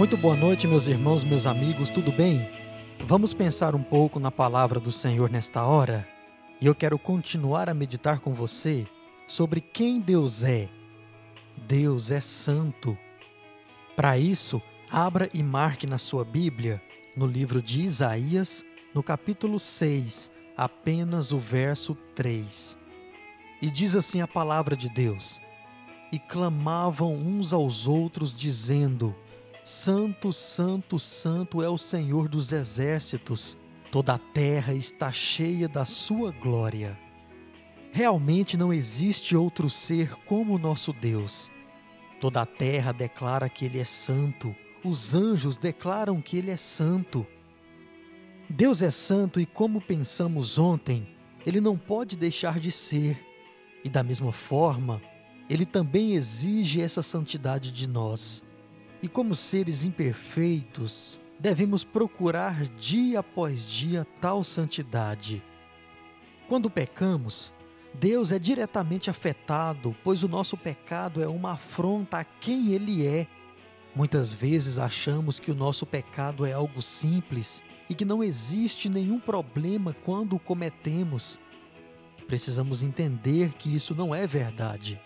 Muito boa noite, meus irmãos, meus amigos, tudo bem? Vamos pensar um pouco na palavra do Senhor nesta hora? E eu quero continuar a meditar com você sobre quem Deus é. Deus é santo. Para isso, abra e marque na sua Bíblia, no livro de Isaías, no capítulo 6, apenas o verso 3. E diz assim a palavra de Deus: E clamavam uns aos outros, dizendo: Santo, Santo, Santo é o Senhor dos exércitos, toda a terra está cheia da sua glória. Realmente não existe outro ser como o nosso Deus. Toda a terra declara que Ele é santo, os anjos declaram que Ele é santo. Deus é santo e, como pensamos ontem, Ele não pode deixar de ser. E da mesma forma, Ele também exige essa santidade de nós. E como seres imperfeitos, devemos procurar dia após dia tal santidade. Quando pecamos, Deus é diretamente afetado, pois o nosso pecado é uma afronta a quem Ele é. Muitas vezes achamos que o nosso pecado é algo simples e que não existe nenhum problema quando o cometemos. Precisamos entender que isso não é verdade.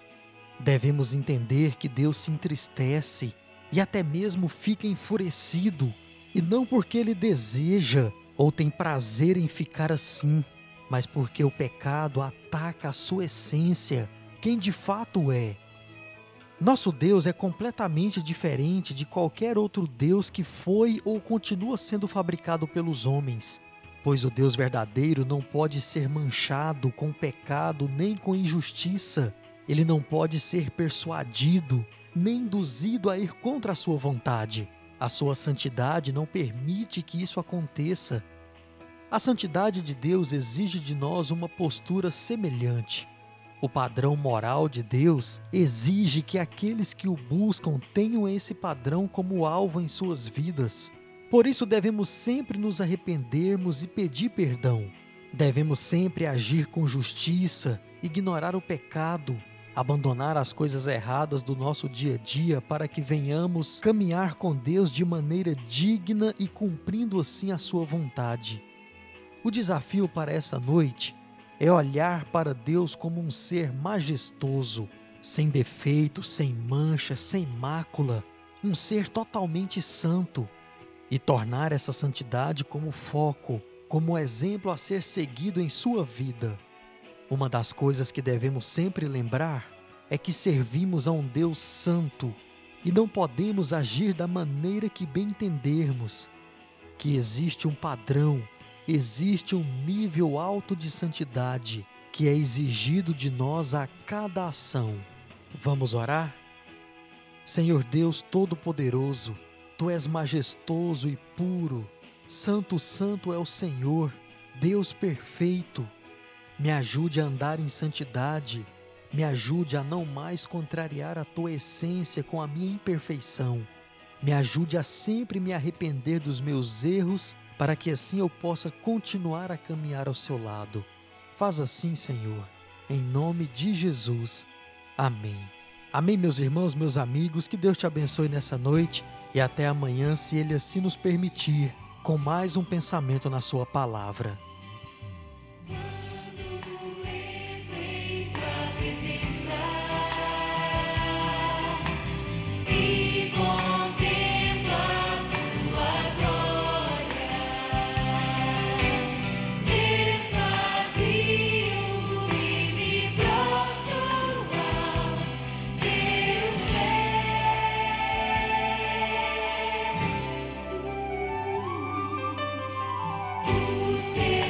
Devemos entender que Deus se entristece e até mesmo fica enfurecido, e não porque ele deseja ou tem prazer em ficar assim, mas porque o pecado ataca a sua essência, quem de fato é. Nosso Deus é completamente diferente de qualquer outro Deus que foi ou continua sendo fabricado pelos homens, pois o Deus verdadeiro não pode ser manchado com pecado nem com injustiça, ele não pode ser persuadido nem induzido a ir contra a sua vontade. A sua santidade não permite que isso aconteça. A santidade de Deus exige de nós uma postura semelhante. O padrão moral de Deus exige que aqueles que o buscam tenham esse padrão como alvo em suas vidas. Por isso devemos sempre nos arrependermos e pedir perdão. Devemos sempre agir com justiça, ignorar o pecado, abandonar as coisas erradas do nosso dia a dia para que venhamos caminhar com Deus de maneira digna e cumprindo assim a sua vontade. O desafio para essa noite é olhar para Deus como um ser majestoso, sem defeito, sem mancha, sem mácula, um ser totalmente santo, e tornar essa santidade como foco, como exemplo a ser seguido em sua vida. Uma das coisas que devemos sempre lembrar é que servimos a um Deus santo e não podemos agir da maneira que bem entendermos. Que existe um padrão, existe um nível alto de santidade que é exigido de nós a cada ação. Vamos orar? Senhor Deus Todo-Poderoso, Tu és majestoso e puro, Santo, Santo é o Senhor, Deus perfeito. Me ajude a andar em santidade, me ajude a não mais contrariar a tua essência com a minha imperfeição. Me ajude a sempre me arrepender dos meus erros, para que assim eu possa continuar a caminhar ao seu lado. Faz assim, Senhor, em nome de Jesus. Amém. Amém, meus irmãos, meus amigos, que Deus te abençoe nessa noite e até amanhã, se Ele assim nos permitir, com mais um pensamento na Sua palavra. Still